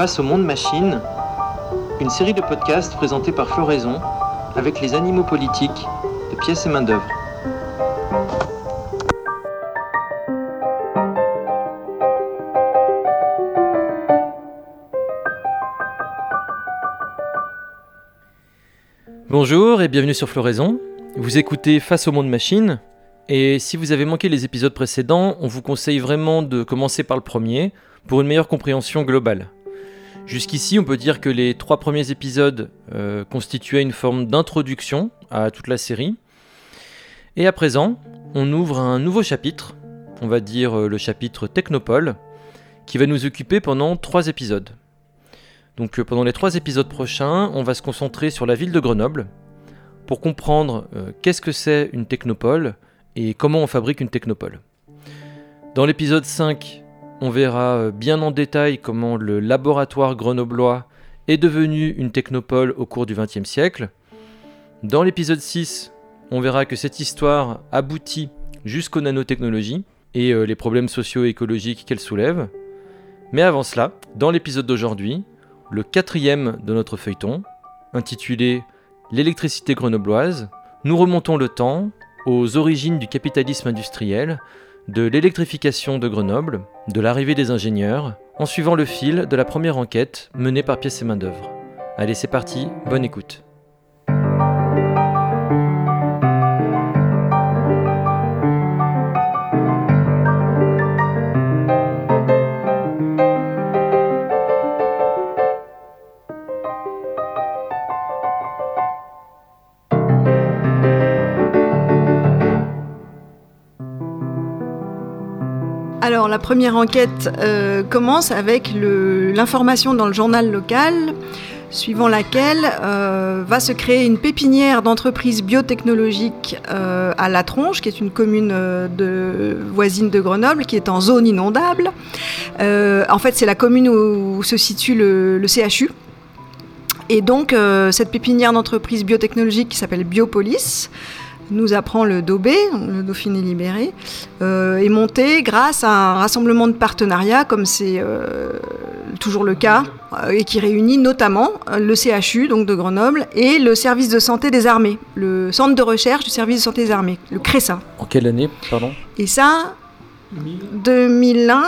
Face au monde machine, une série de podcasts présentés par Floraison avec les animaux politiques de pièces et main-d'œuvre. Bonjour et bienvenue sur Floraison. Vous écoutez Face au monde machine. Et si vous avez manqué les épisodes précédents, on vous conseille vraiment de commencer par le premier pour une meilleure compréhension globale. Jusqu'ici, on peut dire que les trois premiers épisodes euh, constituaient une forme d'introduction à toute la série. Et à présent, on ouvre un nouveau chapitre, on va dire euh, le chapitre Technopole, qui va nous occuper pendant trois épisodes. Donc euh, pendant les trois épisodes prochains, on va se concentrer sur la ville de Grenoble pour comprendre qu'est-ce que c'est une technopole et comment on fabrique une technopole. Dans l'épisode 5, on verra euh, bien en détail comment le laboratoire grenoblois est devenu une technopole au cours du XXe siècle. Dans l'épisode 6, on verra que cette histoire aboutit jusqu'aux nanotechnologies et les problèmes socio-écologiques qu'elle soulève. Mais avant cela, dans l'épisode d'aujourd'hui, le quatrième de notre feuilleton, intitulé L'électricité grenobloise, nous remontons le temps aux origines du capitalisme industriel, de l'électrification de Grenoble, de l'arrivée des ingénieurs, en suivant le fil de la première enquête menée par Pièce et Main d'œuvre. Allez, c'est parti, bonne écoute. Alors la première enquête euh, commence avec l'information dans le journal local suivant laquelle euh, va se créer une pépinière d'entreprises biotechnologiques euh, à La Tronche, qui est une commune voisine de Grenoble, qui est en zone inondable. en fait, c'est la commune où, se situe le, le CHU. Et donc, cette pépinière d'entreprises biotechnologiques qui s'appelle Biopolis nous apprend le Daubé, le Dauphiné libéré, euh, est monté grâce à un rassemblement de partenariats, comme c'est euh, toujours le cas, euh, et qui réunit notamment le CHU donc de Grenoble et le service de santé des armées, le centre de recherche du service de santé des armées, le CRESA. En quelle année, pardon? Et ça, 2001.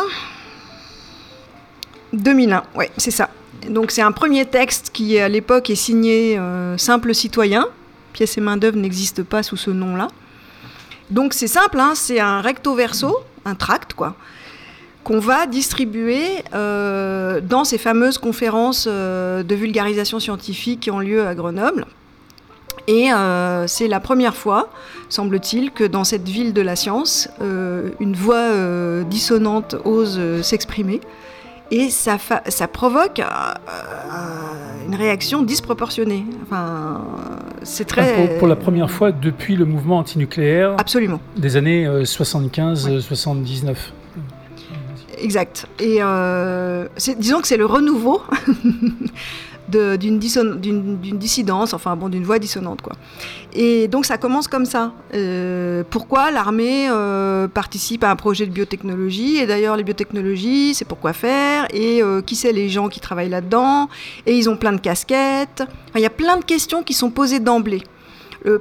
2001, ouais, c'est ça. Donc c'est un premier texte qui à l'époque est signé Simple citoyen, pièces et main-d'œuvre n'existe pas sous ce nom-là. Donc c'est simple, hein, c'est un recto verso, un tract, quoi, qu'on va distribuer euh, dans ces fameuses conférences euh, de vulgarisation scientifique qui ont lieu à Grenoble. Et euh, c'est la première fois, semble-t-il, que dans cette ville de la science, une voix dissonante ose s'exprimer et ça, ça provoque euh, euh, une réaction disproportionnée. Enfin, c'est très... Pour, la première fois depuis le mouvement antinucléaire Absolument. des années 75-79. Euh, exact. Et disons que c'est le renouveau d'une dissidence, enfin bon, d'une voix dissonante quoi. Et donc ça commence comme ça. Euh, pourquoi l'armée euh, participe à un projet de biotechnologie? Et d'ailleurs les biotechnologies, c'est pourquoi faire? Et euh, qui c'est les gens qui travaillent là-dedans? Et ils ont plein de casquettes. il y a plein de questions qui sont posées d'emblée.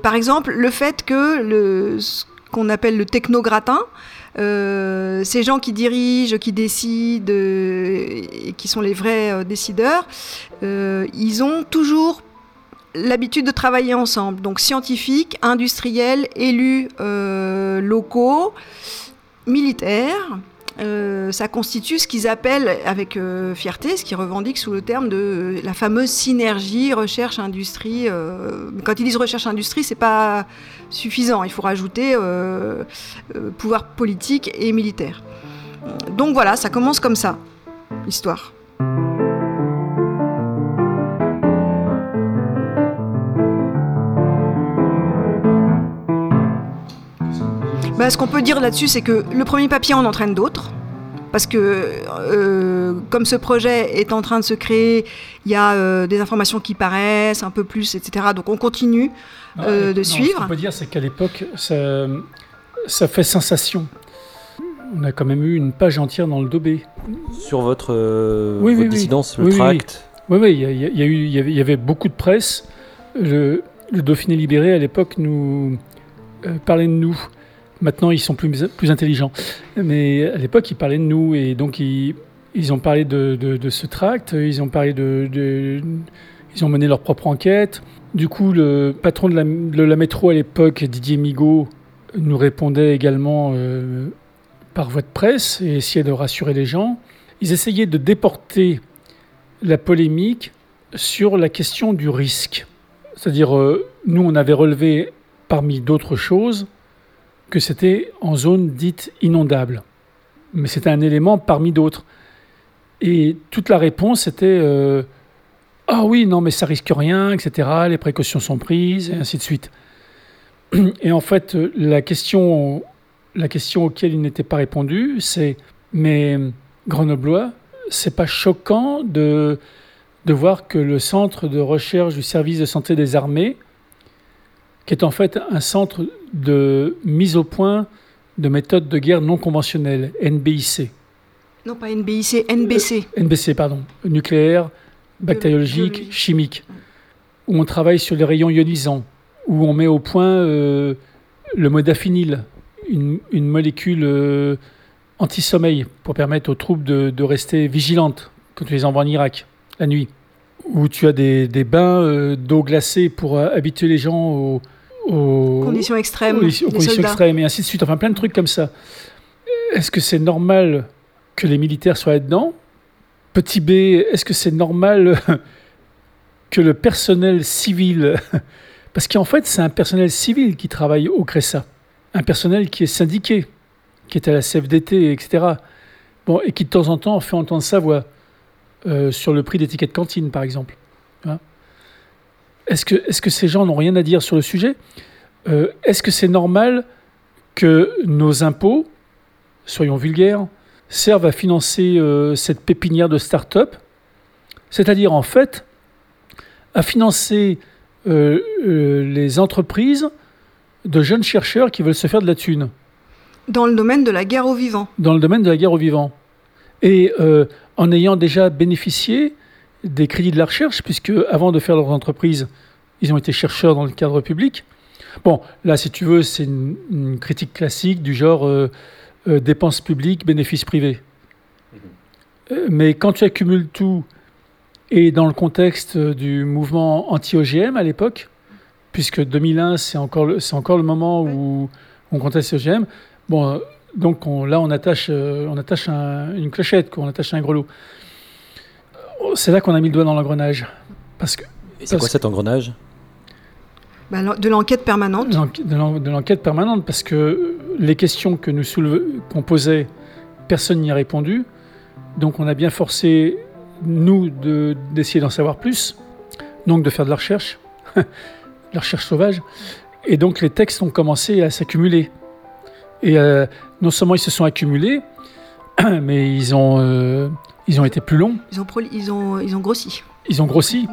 par exemple, le fait que le, ce qu'on appelle le technogratin, ces gens qui dirigent, qui décident, euh, et qui sont les vrais euh, décideurs, ils ont toujours l'habitude de travailler ensemble. Donc scientifiques, industriels, élus locaux, militaires. Ça constitue ce qu'ils appellent avec fierté, ce qu'ils revendiquent sous le terme de la fameuse synergie recherche-industrie. quand ils disent recherche-industrie, c'est pas suffisant. Il faut rajouter euh, euh, pouvoir politique et militaire. Donc voilà, ça commence comme ça, l'histoire. Bah, ce qu'on peut dire là-dessus, c'est que le premier papier en entraîne d'autres parce que euh, comme ce projet est en train de se créer, il y a euh, des informations qui paraissent un peu plus, etc. Donc on continue euh, de suivre. Ce qu'on peut dire, c'est qu'à l'époque, ça, ça, fait sensation. On a quand même eu une page entière dans le Dobé. Sur votre, euh, Oui, votre oui, oui. dissidence, le Oui, tract Oui, oui, il y, y a eu, il y y avait beaucoup de presse. Le, le Dauphiné libéré, à l'époque, nous euh, parlait de nous. Maintenant, ils sont plus, plus intelligents. Mais à l'époque, ils parlaient de nous. Et donc, ils, ils ont parlé de, de- ce tract. Ils ont parlé de, Ils ont mené leur propre enquête. Du coup, le patron de la, la métro à l'époque, Didier Migaud, nous répondait également euh, par voie de presse et essayait de rassurer les gens. Ils essayaient de déporter la polémique sur la question du risque. C'est-à-dire, euh, nous, on avait relevé parmi d'autres choses que c'était en zone dite inondable. Mais c'était un élément parmi d'autres. Et toute la réponse était euh, Ah oui, non, mais ça risque rien, etc. Les précautions sont prises, et ainsi de suite. Et en fait, la question, la question auquel il n'était pas répondu, c'est Mais Grenoblois, c'est pas choquant de, de voir que le centre de recherche du service de santé des armées, qui est en fait un centre de mise au point de méthodes de guerre non conventionnelles, NBIC, Non, pas NBIC, NBC. NBC, pardon, nucléaire, bactériologique, chimique, où on travaille sur les rayons ionisants, où on met au point euh, le modafinil, une, une molécule euh, anti-sommeil pour permettre aux troupes de, de rester vigilantes quand tu les envoies en Irak la nuit, où tu as des, des bains euh, d'eau glacée pour euh, habituer les gens aux, aux- Conditions extrêmes. aux, conditions des soldats. extrêmes et ainsi de suite. Enfin, plein de trucs comme ça. Est-ce que c'est normal que les militaires soient là-dedans? Petit B, est-ce que c'est normal que le personnel civil, parce qu'en fait c'est un personnel civil qui travaille au CRESA, un personnel qui est syndiqué, qui est à la CFDT, etc. Bon, et qui de temps en temps fait entendre sa voix euh, sur le prix des tickets de cantine, par exemple. Hein est-ce que, ces gens n'ont rien à dire sur le sujet? Euh, Est-ce que c'est normal que nos impôts, soyons vulgaires, servent à financer euh, cette pépinière de start-up? C'est-à-dire, en fait, à financer les entreprises de jeunes chercheurs qui veulent se faire de la thune Dans le domaine de la guerre aux vivants. dans le domaine de la guerre aux vivants. Et euh, en ayant déjà bénéficié des crédits de la recherche, puisque avant de faire leur entreprise, ils ont été chercheurs dans le cadre public. Bon, là, si tu veux, c'est une, une critique classique du genre euh, euh, dépenses publiques, bénéfices privés. Euh, mais quand tu accumules tout, et dans le contexte du mouvement anti-OGM à l'époque, puisque 2001, c'est encore, le- encore le moment où on conteste OGM, bon, donc on- là, on attache, euh, on attache un- une clochette, quoi, on attache un grelot. Euh, C'est là qu'on a mis le doigt dans l'engrenage. Parce que Et c'est quoi cet engrenage? Bah, de l'enquête permanente. de l'en- de l'enquête permanente, parce que les questions que nous souleve- qu'on posait, personne n'y a répondu. Donc on a bien forcé, nous, de- d'essayer d'en savoir plus, donc de faire de la recherche, de la recherche sauvage. Et donc les textes ont commencé à s'accumuler. Et euh, non seulement ils se sont accumulés, mais ils ont, euh, ils ont été plus longs, Ils ont, ils ont, ils ont grossi. ils ont grossi.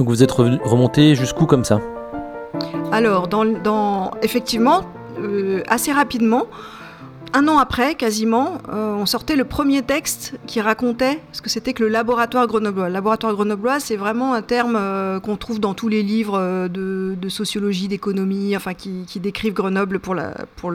Donc vous êtes remonté jusqu'où comme ça? Alors, dans, dans- effectivement, euh, assez rapidement, un an après, quasiment, euh, on sortait le premier texte qui racontait ce que c'était que le laboratoire grenoblois. Le laboratoire grenoblois, c'est vraiment un terme euh, qu'on trouve dans tous les livres euh, de, sociologie, d'économie, enfin qui, décrivent Grenoble pour la, pour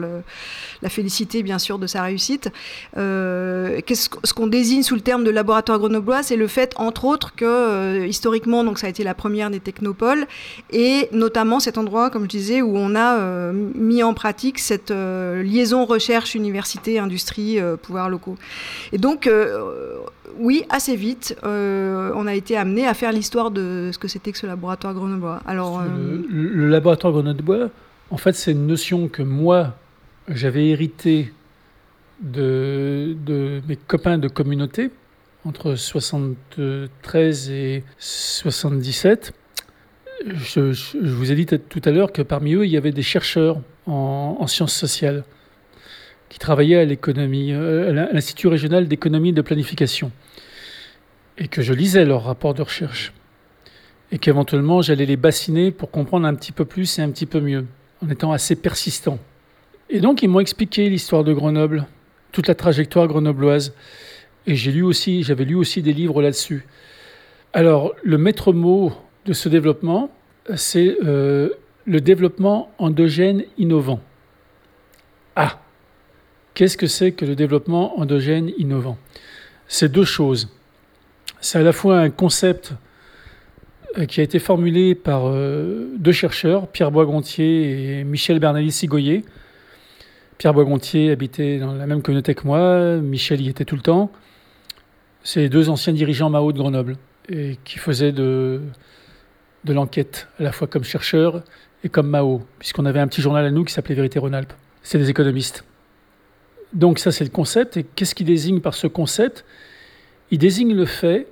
félicité, bien sûr, de sa réussite. Ce qu'on désigne sous le terme de laboratoire grenoblois, c'est le fait, entre autres, que historiquement, donc ça a été la première des technopoles, et notamment cet endroit, comme je disais, où on a mis en pratique cette liaison recherche université industrie euh, pouvoirs locaux. Et donc euh, oui, assez vite, euh, on a été amené à faire l'histoire de ce que c'était que ce laboratoire grenoblois. Alors Le, le laboratoire Grenoblois, en fait, c'est une notion que moi, j'avais héritée de, de mes copains de communauté entre 73 et 77. je, vous ai dit tout à l'heure que parmi eux, il y avait des chercheurs en, sciences sociales qui travaillaient à l'économie, euh, à l'Institut régional d'économie et de planification, et que je lisais leurs rapports de recherche, et qu'éventuellement j'allais les bassiner pour comprendre un petit peu plus et un petit peu mieux, en étant assez persistant. Et donc ils m'ont expliqué l'histoire de Grenoble, toute la trajectoire grenobloise, et j'ai lu aussi, j'avais lu aussi des livres là-dessus. Alors le maître mot de ce développement, c'est euh, le développement endogène innovant. Ah Qu'est-ce que c'est que le développement endogène innovant? C'est deux choses. C'est à la fois un concept euh, qui a été formulé par euh, deux chercheurs, Pierre Boisgontier et Michel Bernali-Sigoyer. Pierre Boisgontier habitait dans la même communauté que moi, Michel y était tout le temps. C'est deux anciens dirigeants Mao de Grenoble et qui faisaient de, de l'enquête, à la fois comme chercheur et comme Mao, puisqu'on avait un petit journal à nous qui s'appelait Vérité Rhône-Alpes. C'est des économistes. Donc ça, c'est le concept. Et qu'est-ce qu'il désigne par ce concept? Il désigne le fait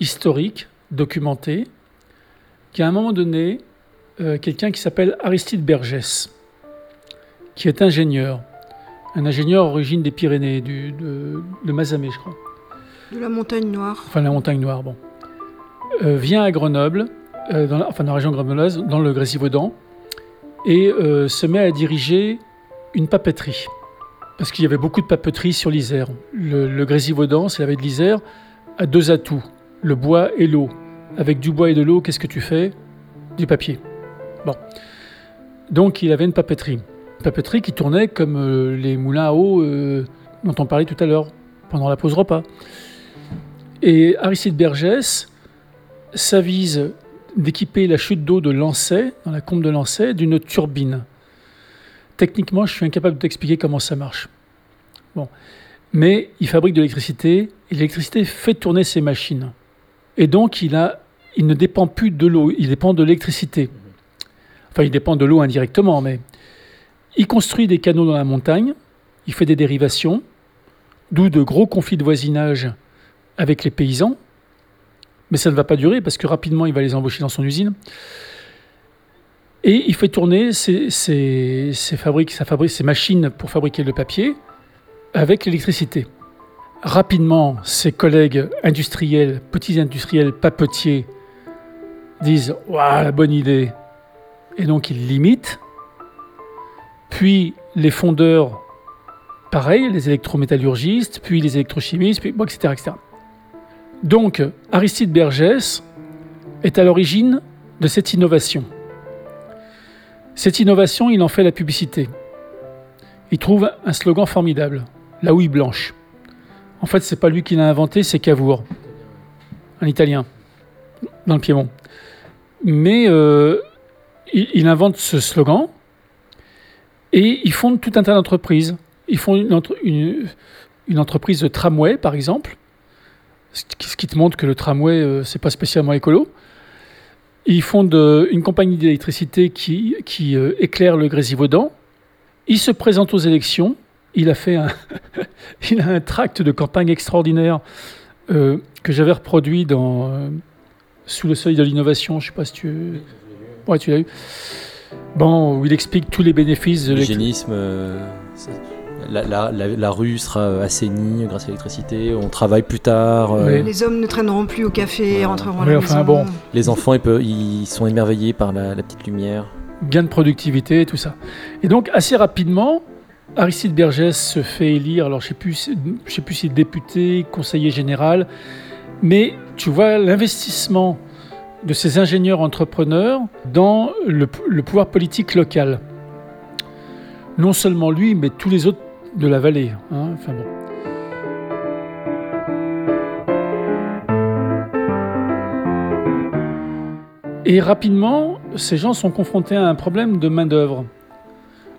historique, documenté, qu'à un moment donné, euh, quelqu'un qui s'appelle Aristide Bergès, qui est ingénieur, un ingénieur origine des Pyrénées, du, de, de Mazamet, je crois. De la montagne noire. Enfin, la montagne noire, bon. Euh, vient à Grenoble euh, dans la, enfin dans la région grenobloise, dans le Grésivaudan, et se met à diriger une papeterie. Parce qu'il y avait beaucoup de papeterie sur l'Isère. Le, le Grésivaudan, c'est la de l'Isère, a deux atouts, le bois et l'eau. Avec du bois et de l'eau, qu'est-ce que tu fais? Du papier. Bon. Donc il avait une papeterie. Une papeterie qui tournait comme euh, les moulins à eau dont on parlait tout à l'heure, pendant la pause repas. Et Aristide Bergès s'avise d'équiper la chute d'eau de Lancet, dans la combe de Lancet, d'une turbine. Techniquement, je suis incapable de t'expliquer comment ça marche. Mais il fabrique de l'électricité, et l'électricité fait tourner ses machines. Et donc, il, il ne dépend plus de l'eau, il dépend de l'électricité. Enfin, il dépend de l'eau indirectement, mais il construit des canaux dans la montagne, il fait des dérivations, d'où de gros conflits de voisinage avec les paysans, mais ça ne va pas durer parce que rapidement, il va les embaucher dans son usine. Et il fait tourner ses, fabriques, ses machines pour fabriquer le papier avec l'électricité. Rapidement, ses collègues industriels, petits industriels papetiers, disent Waouh, la bonne idée Et donc ils limitent. Puis les fondeurs, pareil, les électrométallurgistes, puis les électrochimistes, puis, etc., etc. Donc, Aristide Bergès est à l'origine de cette innovation. Cette innovation, il en fait la publicité. Il trouve un slogan formidable, la houille blanche. En fait, c'est pas lui qui l'a inventé, c'est Cavour, un Italien, dans le Piémont. Mais euh, il, invente ce slogan et il fonde tout un tas d'entreprises. Ils font une entreprise de tramway, par exemple, ce qui te montre que le tramway, euh, c'est pas spécialement écolo. Ils fondent une compagnie d'électricité qui, qui euh, éclaire le Grésivaudan. Il se présente aux élections. Il a fait un, il a un tract de campagne extraordinaire euh, que j'avais reproduit dans Sous le seuil de l'innovation. Je sais pas si tu, ouais, tu l'as eu. Bon, où il explique tous les bénéfices de l'hygiénisme la, rue sera assainie grâce à l'électricité, on travaille plus tard. Euh, les hommes ne traîneront plus au café, rentreront à la maison. Bon. Les enfants, ils, sont émerveillés par la, petite lumière. Gain de productivité, tout ça. Et donc, assez rapidement, Aristide Bergès se fait élire, alors je ne sais, sais plus si député, conseiller général, mais tu vois l'investissement de ces ingénieurs entrepreneurs dans le pouvoir politique local non seulement lui, mais tous les autres de la vallée. Hein, enfin bon. Et rapidement, ces gens sont confrontés à un problème de main-d'œuvre.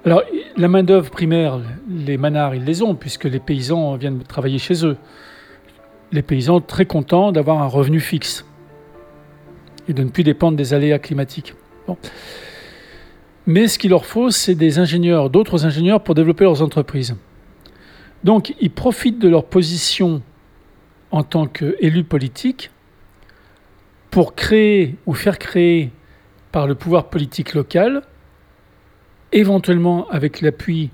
Alors, la main-d'œuvre primaire, les manards, ils les ont, puisque les paysans viennent travailler chez eux. Les paysans très contents d'avoir un revenu fixe et de ne plus dépendre des aléas climatiques. Bon. Mais ce qu'il leur faut, c'est des ingénieurs, d'autres ingénieurs pour développer leurs entreprises. Donc, ils profitent de leur position en tant qu'élus politiques pour créer ou faire créer par le pouvoir politique local, éventuellement avec l'appui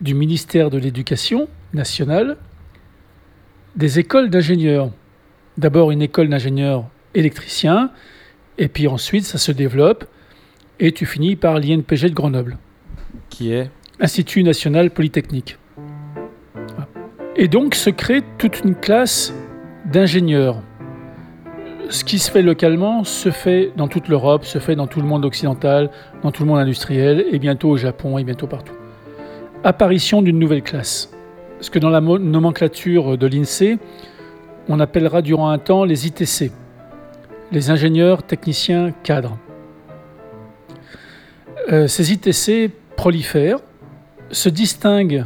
du ministère de l'Éducation nationale, des écoles d'ingénieurs. D'abord une école d'ingénieurs électriciens, et puis ensuite ça se développe, et tu finis par l'INPG de Grenoble. Qui est? Institut national polytechnique. Et donc se crée toute une classe d'ingénieurs. Ce qui se fait localement se fait dans toute l'Europe, se fait dans tout le monde occidental, dans tout le monde industriel, et bientôt au Japon, et bientôt partout. Apparition d'une nouvelle classe. Ce que dans la nomenclature de l'INSEE, on appellera durant un temps les ITC, les ingénieurs techniciens cadres. Euh, ces ITC prolifèrent, se distinguent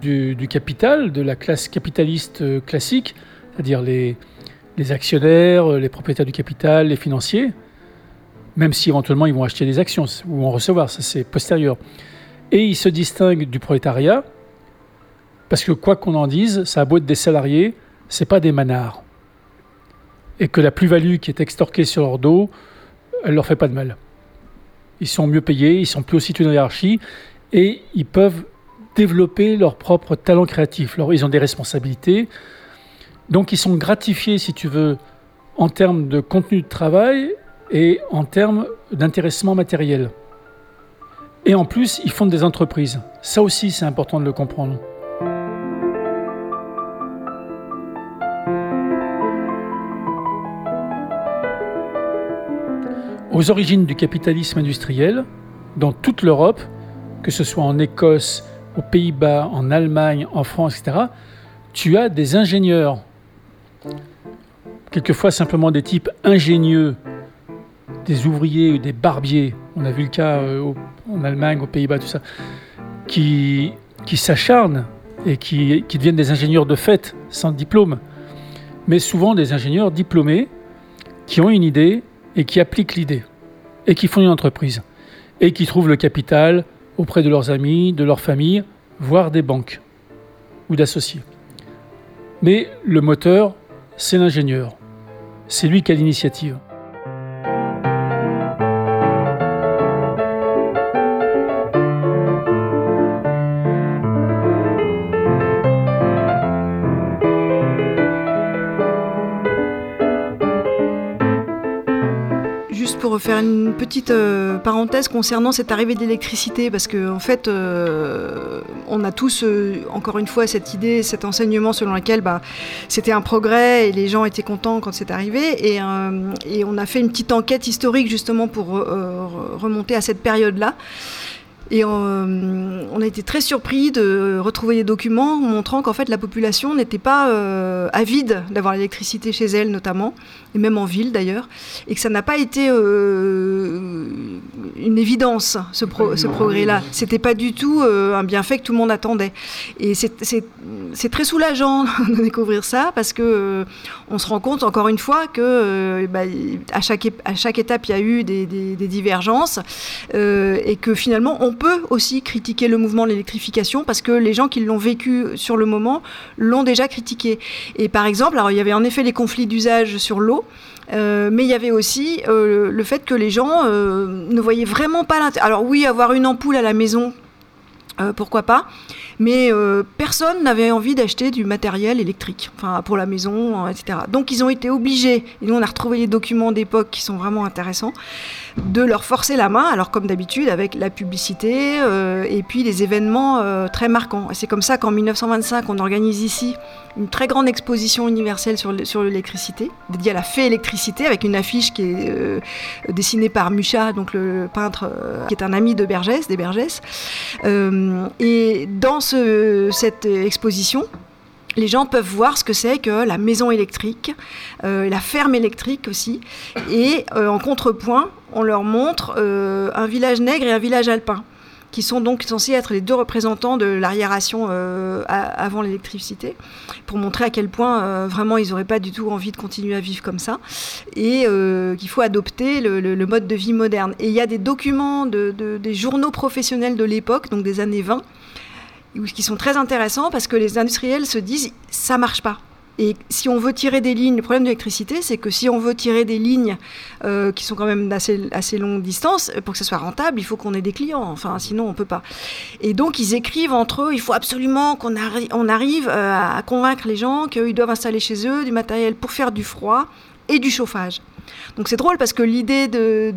du, capital, de la classe capitaliste euh, classique, c'est-à-dire les, actionnaires, les propriétaires du capital, les financiers, même si éventuellement ils vont acheter des actions ou en recevoir, ça c'est postérieur. Et ils se distinguent du prolétariat, parce que quoi qu'on en dise, ça a beau être des salariés, c'est pas des manards. Et que la plus-value qui est extorquée sur leur dos, elle leur fait pas de mal. Ils sont mieux payés, ils sont plus aussi dans la hiérarchie, et ils peuvent développer leur propre talent créatif. Alors, ils ont des responsabilités, donc ils sont gratifiés, si tu veux, en termes de contenu de travail et en termes d'intéressement matériel. Et en plus, ils fondent des entreprises. Ça aussi, c'est important de le comprendre. Aux origines du capitalisme industriel, dans toute l'Europe, que ce soit en Écosse, aux Pays-Bas, en Allemagne, en France, etc., tu as des ingénieurs quelquefois simplement des types ingénieux, des ouvriers, des barbiers, on a vu le cas euh, en Allemagne, aux Pays-Bas, tout ça, qui, s'acharnent et qui deviennent des ingénieurs de fait, sans diplôme, mais souvent des ingénieurs diplômés qui ont une idée et qui appliquent l'idée, et qui font une entreprise, et qui trouvent le capital auprès de leurs amis, de leur famille, voire des banques ou d'associés. Mais le moteur, c'est l'ingénieur. C'est lui qui a l'initiative. Faire une petite euh, parenthèse concernant cette arrivée d'électricité, parce qu'en en fait, euh, on a tous, euh, encore une fois, cette idée, cet enseignement selon lequel bah, c'était un progrès et les gens étaient contents quand c'est arrivé. Et, on a fait une petite enquête historique justement pour remonter à cette période-là. Et euh, on a été très surpris de retrouver des documents montrant qu'en fait la population n'était pas euh, avide d'avoir l'électricité chez elle notamment, et même en ville d'ailleurs, et que ça n'a pas été euh, une évidence ce, ce progrès-là. C'était pas du tout un bienfait que tout le monde attendait. Et c'est très soulageant de découvrir ça parce que on se rend compte encore une fois que bah, à, chaque, à chaque étape il y a eu des, des, des divergences et que finalement on peut aussi critiquer le mouvement de l'électrification parce que les gens qui l'ont vécu sur le moment l'ont déjà critiqué. Et par exemple, alors il y avait en effet les conflits d'usage sur l'eau. Euh, mais il y avait aussi euh, le fait que les gens euh, ne voyaient vraiment pas l'intérêt. Alors oui, avoir une ampoule à la maison, pourquoi pas mais personne n'avait envie d'acheter du matériel électrique, enfin pour la maison, etc. Donc ils ont été obligés, et nous on a retrouvé les documents d'époque qui sont vraiment intéressants, de leur forcer la main, alors comme d'habitude avec la publicité euh, et puis les événements euh, très marquants. c'est comme ça qu'en 1925, on organise ici une très grande exposition universelle sur l'électricité, dédiée à la fée électricité, avec une affiche qui est euh, dessinée par Mucha, donc le peintre qui est un ami de Bergès, des Bergès. et dans cette exposition, les gens peuvent voir ce que c'est que la maison électrique, euh, la ferme électrique aussi. Et euh, en contrepoint, on leur montre euh, un village nègre et un village alpin, qui sont donc censés être les deux représentants de l'arriération avant l'électricité, pour montrer à quel point vraiment ils n'auraient pas du tout envie de continuer à vivre comme ça, et qu'il faut adopter le, mode de vie moderne. Et il y a des documents des journaux professionnels de l'époque, donc des années 20, qui sont très intéressants parce que les industriels se disent ça marche pas. Et si on veut tirer des lignes, le problème de l'électricité, c'est que si on veut tirer des lignes euh, qui sont quand même d'assez assez longue distance, pour que ça soit rentable, il faut qu'on ait des clients. Enfin, sinon, on peut pas. Et donc, ils écrivent entre eux, il faut absolument qu'on on arrive euh, à convaincre les gens qu'ils doivent installer chez eux du matériel pour faire du froid et du chauffage. Donc c'est drôle parce que l'idée de,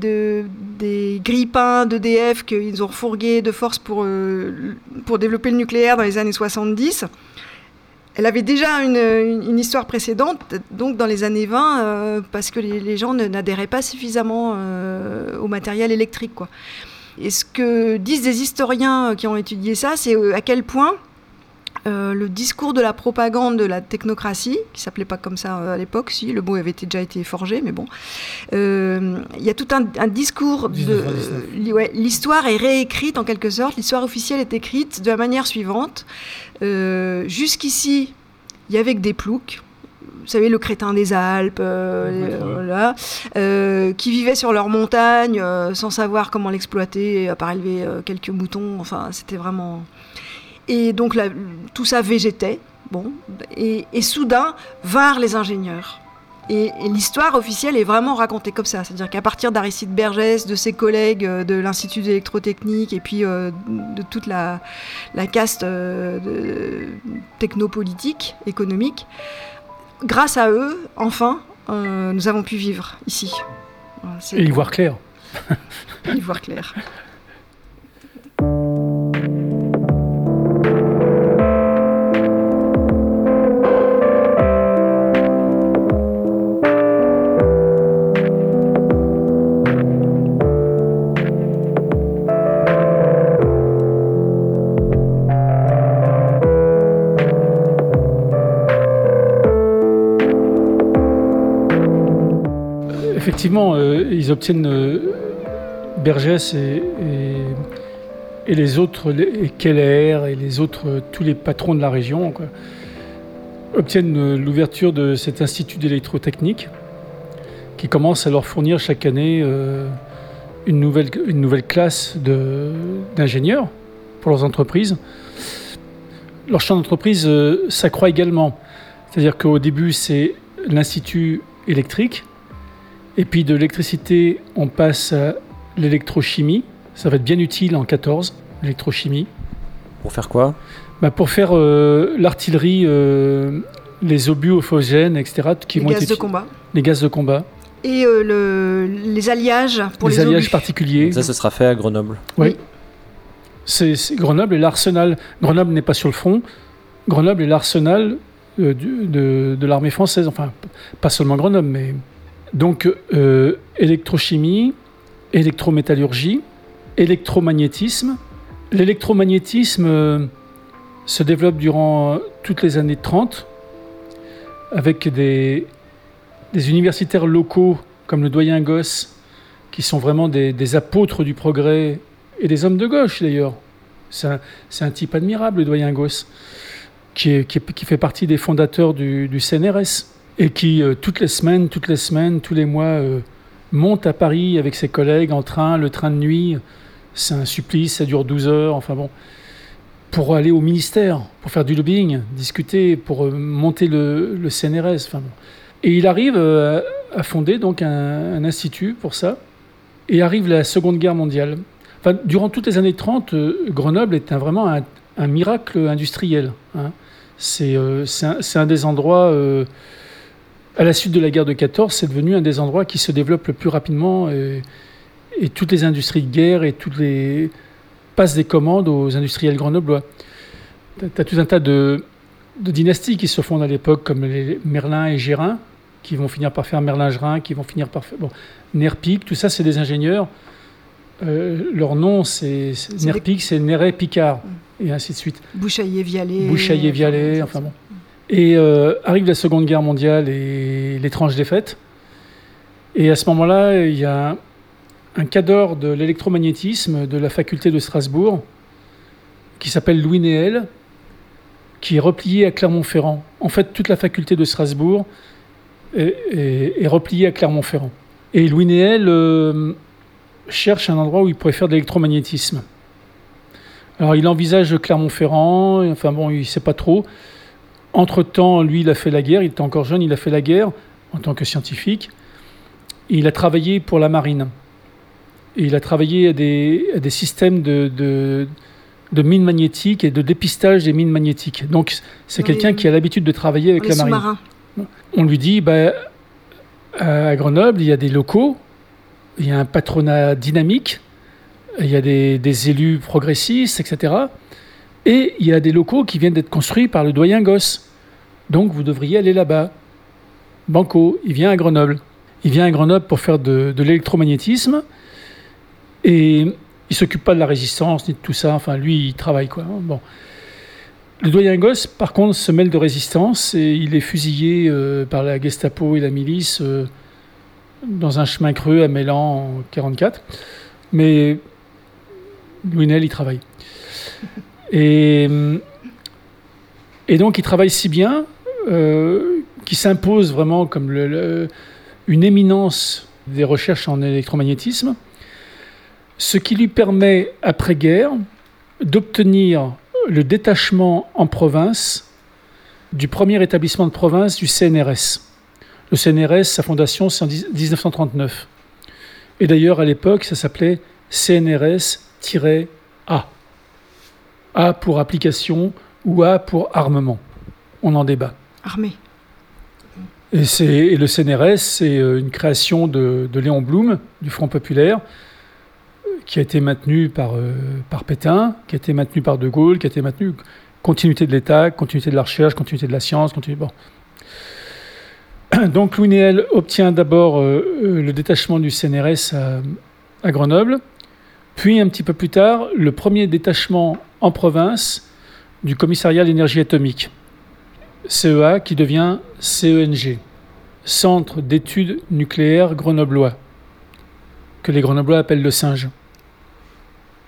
des grippins d'EDF qu'ils ont refourgué de force pour, euh, pour développer le nucléaire dans les années 70, elle avait déjà une, histoire précédente, donc dans les années 20, euh, parce que les, gens n'adhéraient pas suffisamment euh, au matériel électrique. Et ce que disent des historiens qui ont étudié ça, c'est à quel point euh, le discours de la propagande de la technocratie, qui s'appelait pas comme ça euh, à l'époque, si le mot avait déjà été forgé, mais bon. Euh, il y a tout un, discours de. l'histoire est réécrite en quelque sorte, l'histoire officielle est écrite de la manière suivante. Jusqu'ici, il y avait que des ploucs, vous savez, le crétin des Alpes, qui vivaient sur leur montagne sans savoir comment l'exploiter, à part élever quelques moutons. Enfin, c'était vraiment. Et donc tout ça végétait. Bon, et, soudain vinrent les ingénieurs. Et, l'histoire officielle est vraiment racontée comme ça. C'est-à-dire qu'à partir d'Aristide Bergès, de ses collègues euh, de l'Institut d'électrotechnique et puis euh, de toute la, caste euh, technopolitique, économique, grâce à eux, enfin, nous avons pu vivre ici. et y voir clair. y voir clair. Effectivement, euh, ils obtiennent euh, Bergès et, les autres, les, Keller et les autres, euh, tous les patrons de la région, obtiennent l'ouverture de cet institut d'électrotechnique qui commence à leur fournir chaque année une, nouvelle, une nouvelle classe d'ingénieurs pour leurs entreprises. Leur champ d'entreprise s'accroît également. C'est-à-dire qu'au début, c'est l'institut électrique et puis de l'électricité, on passe à l'électrochimie. Ça va être bien utile en 14, l'électrochimie. Pour faire quoi? Bah Pour faire euh, l'artillerie, euh, les obus ophogènes, etc. Qui les vont gaz de combat. Les gaz de combat. Et euh, le, les alliages pour les, les alliages particuliers. Ça, ce sera fait à Grenoble. Oui. C'est Grenoble et l'arsenal. Grenoble n'est pas sur le front. Grenoble est l'arsenal de, de l'armée française. Enfin, pas seulement Grenoble, mais donc, euh, électrochimie, électrométallurgie, électromagnétisme. L'électromagnétisme euh, se développe durant toutes les années 30 avec des, universitaires locaux comme le doyen Gosse qui sont vraiment des, apôtres du progrès et des hommes de gauche d'ailleurs. C'est un, type admirable, le doyen Gosse, qui, fait partie des fondateurs du CNRS et qui, euh, toutes les semaines, toutes les semaines, tous les mois, euh, monte à Paris avec ses collègues en train, le train de nuit. C'est un supplice, ça dure 12 heures, enfin bon. Pour aller au ministère, pour faire du lobbying, discuter, pour euh, monter le, CNRS. Enfin bon. Et il arrive à fonder donc un, institut pour ça. Et arrive la Seconde Guerre mondiale. Enfin, durant toutes les années 30, Grenoble est un, vraiment un, miracle industriel. Hein. C'est un, un, des endroits à la suite de la guerre de 14, c'est devenu un des endroits qui se développe le plus rapidement et, toutes les industries de guerre et toutes les passent des commandes aux industriels grenoblois. Tu as tout un tas de, dynasties qui se fondent à l'époque, comme les Merlin et Gérin, qui vont finir par faire Merlin-Gérin, qui vont finir par faire. Bon, Nerpic, tout ça, c'est des ingénieurs. Euh, leur nom, c'est Nerpic, c'est Néret Picard, mm. et ainsi de suite. Bouchaillé-Vialet. Bouchaillé-Vialet, enfin bon. Et euh, arrive la Seconde Guerre mondiale et l'étrange défaite. Et à ce moment-là, il y a un cadre de l'électromagnétisme de la faculté de Strasbourg qui s'appelle Louis Néel, qui est replié à Clermont-Ferrand. En fait, toute la faculté de Strasbourg est, repliée à Clermont-Ferrand. Et Louis Néel euh, cherche un endroit où il pourrait faire de l'électromagnétisme. Alors il envisage Clermont-Ferrand, enfin bon, il ne sait pas trop. Entre-temps, lui, il a fait la guerre, il était encore jeune, il a fait la guerre en tant que scientifique. Et il a travaillé pour la marine. Et il a travaillé à des, à des systèmes de, de, de, mines magnétiques et de dépistage des mines magnétiques. Donc, c'est quelqu'un qui a l'habitude de travailler avec la marine. On lui dit, bah, à Grenoble, il y a des locaux, il y a un patronat dynamique, il y a des, des élus progressistes, etc. Et il y a des locaux qui viennent d'être construits par le doyen Gosse. Donc vous devriez aller là-bas. Banco, il vient à Grenoble. Il vient à Grenoble pour faire de, l'électromagnétisme. Et il s'occupe pas de la résistance ni de tout ça. Enfin, lui, il travaille quoi. Bon. Le doyen Gosse, par contre, se mêle de résistance et il est fusillé euh, par la Gestapo et la milice euh, dans un chemin creux à Mélan en 44. Mais Louis il travaille. Et, et donc, il travaille si bien euh, qu'il s'impose vraiment comme une éminence des recherches en électromagnétisme, ce qui lui permet, après-guerre, d'obtenir le détachement en province du premier établissement de province du CNRS. Le CNRS, sa fondation, c'est en 1939. Et d'ailleurs, à l'époque, ça s'appelait CNRS-A. A pour application ou A pour armement. On en débat. Armée. Et, et, le CNRS, c'est euh, une création de, Léon Blum, du Front Populaire, qui a été maintenu par, euh, par Pétain, qui a été maintenu par De Gaulle, qui a été maintenu continuité de l'État, continuité de la recherche, continuité de la science, continuité... Bon. Donc Louis Néel obtient d'abord euh, le détachement du CNRS à, Grenoble, puis un petit peu plus tard, le premier détachement en province du commissariat à l'énergie atomique, CEA, qui devient CENG, Centre d'études nucléaires grenoblois, que les grenoblois appellent le singe.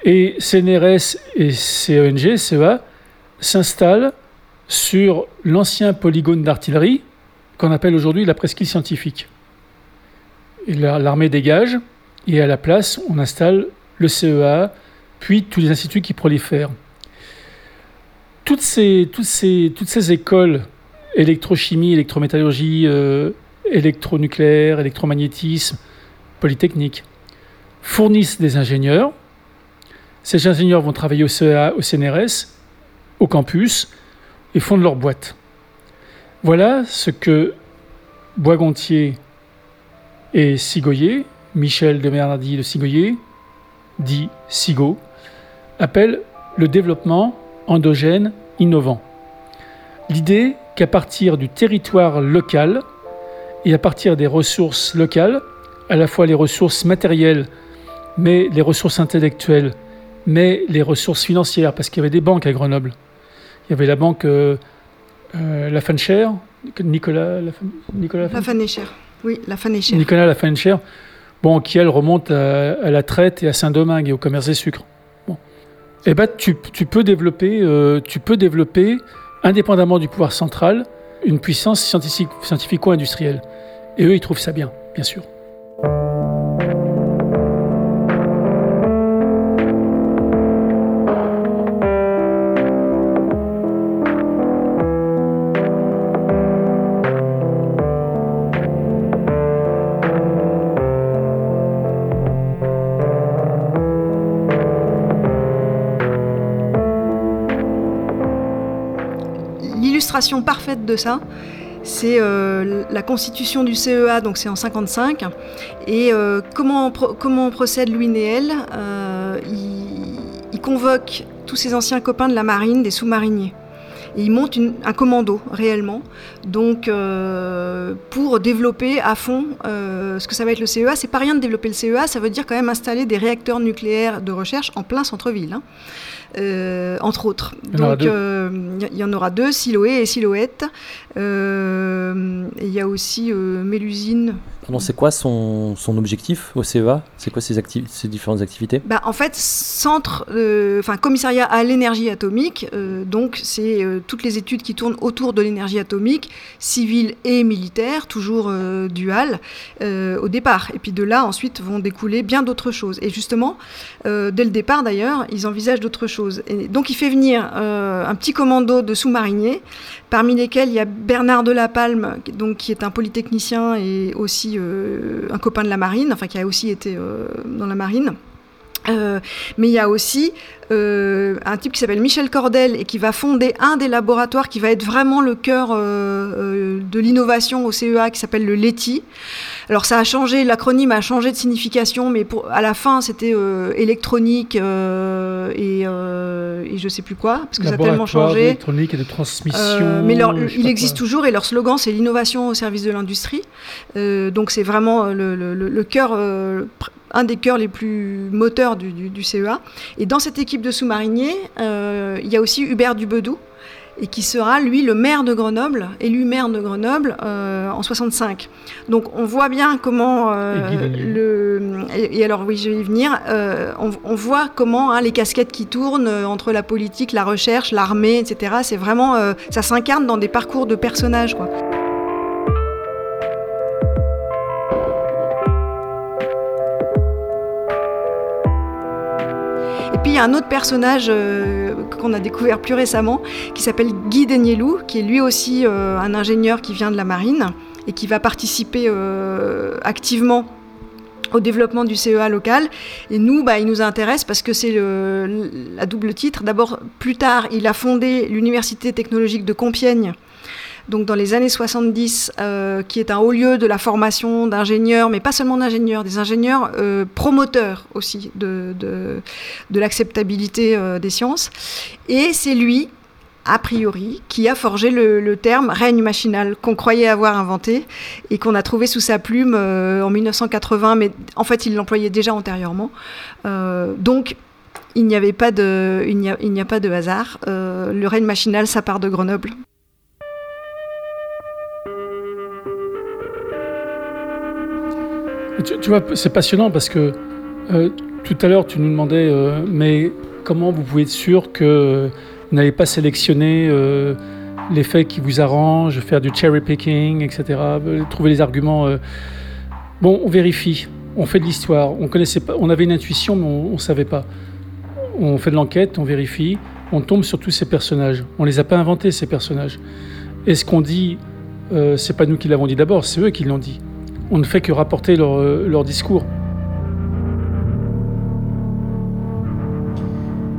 Et CNRS et CENG, CEA, s'installent sur l'ancien polygone d'artillerie qu'on appelle aujourd'hui la presqu'île scientifique. L'armée dégage et à la place, on installe le CEA, puis tous les instituts qui prolifèrent. Toutes ces, écoles, électrochimie, électrométallurgie, euh, électronucléaire, électromagnétisme, polytechnique, fournissent des ingénieurs. Ces ingénieurs vont travailler au CEA, au CNRS, au campus, et fondent leur boîte. Voilà ce que Boisgontier et Sigoyer, Michel de Bernardi de Sigoyer, dit SIGO, appelle le développement endogène innovant. L'idée qu'à partir du territoire local et à partir des ressources locales, à la fois les ressources matérielles, mais les ressources intellectuelles, mais les ressources financières, parce qu'il y avait des banques à Grenoble. Il y avait la banque euh, euh La Nicolas, la, Nicolas Oui, La Nicolas La bon, qui elle remonte à, la traite et à Saint-Domingue et au commerce des sucres. Eh ben, tu, peux développer, euh, tu peux développer, indépendamment du pouvoir central, une puissance scientifique, scientifico-industrielle. Et eux, ils trouvent ça bien, bien sûr. Parfaite de ça, c'est euh, la constitution du CEA, donc c'est en 55. Et euh, comment, comment procède Louis Néel euh, il, convoque tous ses anciens copains de la marine, des sous-mariniers. Et il monte un commando réellement, donc pour développer à fond ce que ça va être le CEA. C'est pas rien de développer le CEA, ça veut dire quand même installer des réacteurs nucléaires de recherche en plein centre-ville. Hein. Euh, entre autres. Donc euh, il y, en aura deux, Siloé et Silhouette. Euh, il y a aussi Mélusine. Pardon, c'est quoi son, son, objectif au CEA C'est quoi ses, ses, différentes activités? Bah, En fait, centre, euh, enfin commissariat à l'énergie atomique, euh, donc c'est euh, toutes les études qui tournent autour de l'énergie atomique, civile et militaire, toujours dual au départ. Et puis de là, ensuite, vont découler bien d'autres choses. Et justement, dès le départ d'ailleurs, ils envisagent d'autres choses. Et donc il fait venir un petit commando de sous-mariniers, parmi lesquels il y a Bernard Delapalme, donc, qui est un polytechnicien et aussi euh, un copain de la marine, enfin qui a aussi été euh, dans la marine. Euh, mais il y a aussi un type qui s'appelle Michel Cordel et qui va fonder un des laboratoires qui va être vraiment le cœur de l'innovation au CEA qui s'appelle le LETI. Alors ça a changé, l'acronyme a changé de signification, mais pour, à la fin c'était électronique et, et je sais plus quoi, parce que ça a tellement changé. électronique et de transmission. mais il existe toujours et leur slogan c'est l'innovation au service de l'industrie. donc c'est vraiment le, le, le cœur un des cœurs les plus moteurs du, CEA. Et dans cette équipe de sous-mariniers, euh, il y a aussi Hubert Dubedou, et qui sera, lui, le maire de Grenoble, élu maire de Grenoble euh, en 65. Donc on voit bien comment... Euh, le, et, alors oui, je vais y venir. On, voit comment hein, les casquettes qui tournent entre la politique, la recherche, l'armée, etc. C'est vraiment... ça s'incarne dans des parcours de personnages, quoi. Il y a un autre personnage euh, qu'on a découvert plus récemment qui s'appelle Guy Denielou, qui est lui aussi euh, un ingénieur qui vient de la marine et qui va participer euh, activement au développement du CEA local. Et nous, bah, il nous intéresse parce que c'est la double titre. D'abord, plus tard, il a fondé l'Université technologique de Compiègne donc dans les années 70, euh, qui est un haut lieu de la formation d'ingénieurs, mais pas seulement d'ingénieurs, des ingénieurs euh, promoteurs aussi de, de, l'acceptabilité euh, des sciences. Et c'est lui, a priori, qui a forgé le, terme règne machinal qu'on croyait avoir inventé et qu'on a trouvé sous sa plume en 1980, mais en fait il l'employait déjà antérieurement. donc il n'y avait pas de, il n'y a, pas de hasard. le règne machinal, ça part de Grenoble. Tu, vois, c'est passionnant parce que euh, tout à l'heure, tu nous demandais, euh, mais comment vous pouvez être sûr que vous n'allez pas sélectionner euh, les faits qui vous arrangent, faire du cherry picking, etc., trouver les arguments. Bon, on vérifie, on fait de l'histoire, on connaissait pas, on avait une intuition, mais on, ne savait pas. On fait de l'enquête, on vérifie, on tombe sur tous ces personnages. On les a pas inventés ces personnages. Et ce qu'on dit, c'est pas nous qui l'avons dit d'abord, c'est eux qui l'ont dit on ne fait que rapporter leur, euh, leur discours.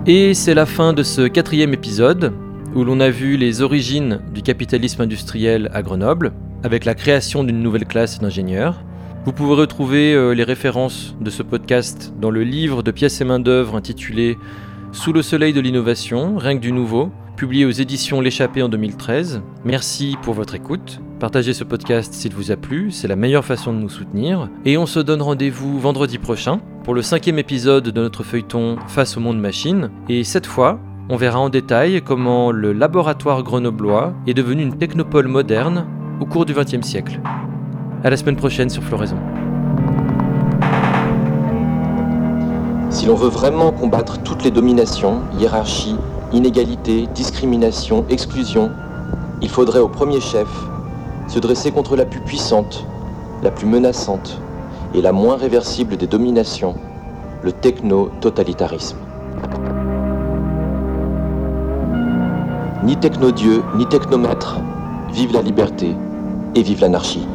Et c'est la fin de ce quatrième épisode, où l'on a vu les origines du capitalisme industriel à Grenoble, avec la création d'une nouvelle classe d'ingénieurs. Vous pouvez retrouver euh, les références de ce podcast dans le livre de pièces et main-d'œuvre intitulé Sous le soleil de l'innovation, que du nouveau, publié aux éditions L'échappée en 2013. Merci pour votre écoute. Partagez ce podcast s'il vous a plu, c'est la meilleure façon de nous soutenir. Et on se donne rendez-vous vendredi prochain pour le cinquième épisode de notre feuilleton Face au monde machine. Et cette fois, on verra en détail comment le laboratoire grenoblois est devenu une technopole moderne au cours du XXe siècle. À la semaine prochaine sur Floraison. Si l'on veut vraiment combattre toutes les dominations, hiérarchies, inégalité, discrimination, exclusion, il faudrait au premier chef se dresser contre la plus puissante, la plus menaçante et la moins réversible des dominations, le techno-totalitarisme. Ni techno-dieu, ni technomètre, vive la liberté et vive l'anarchie.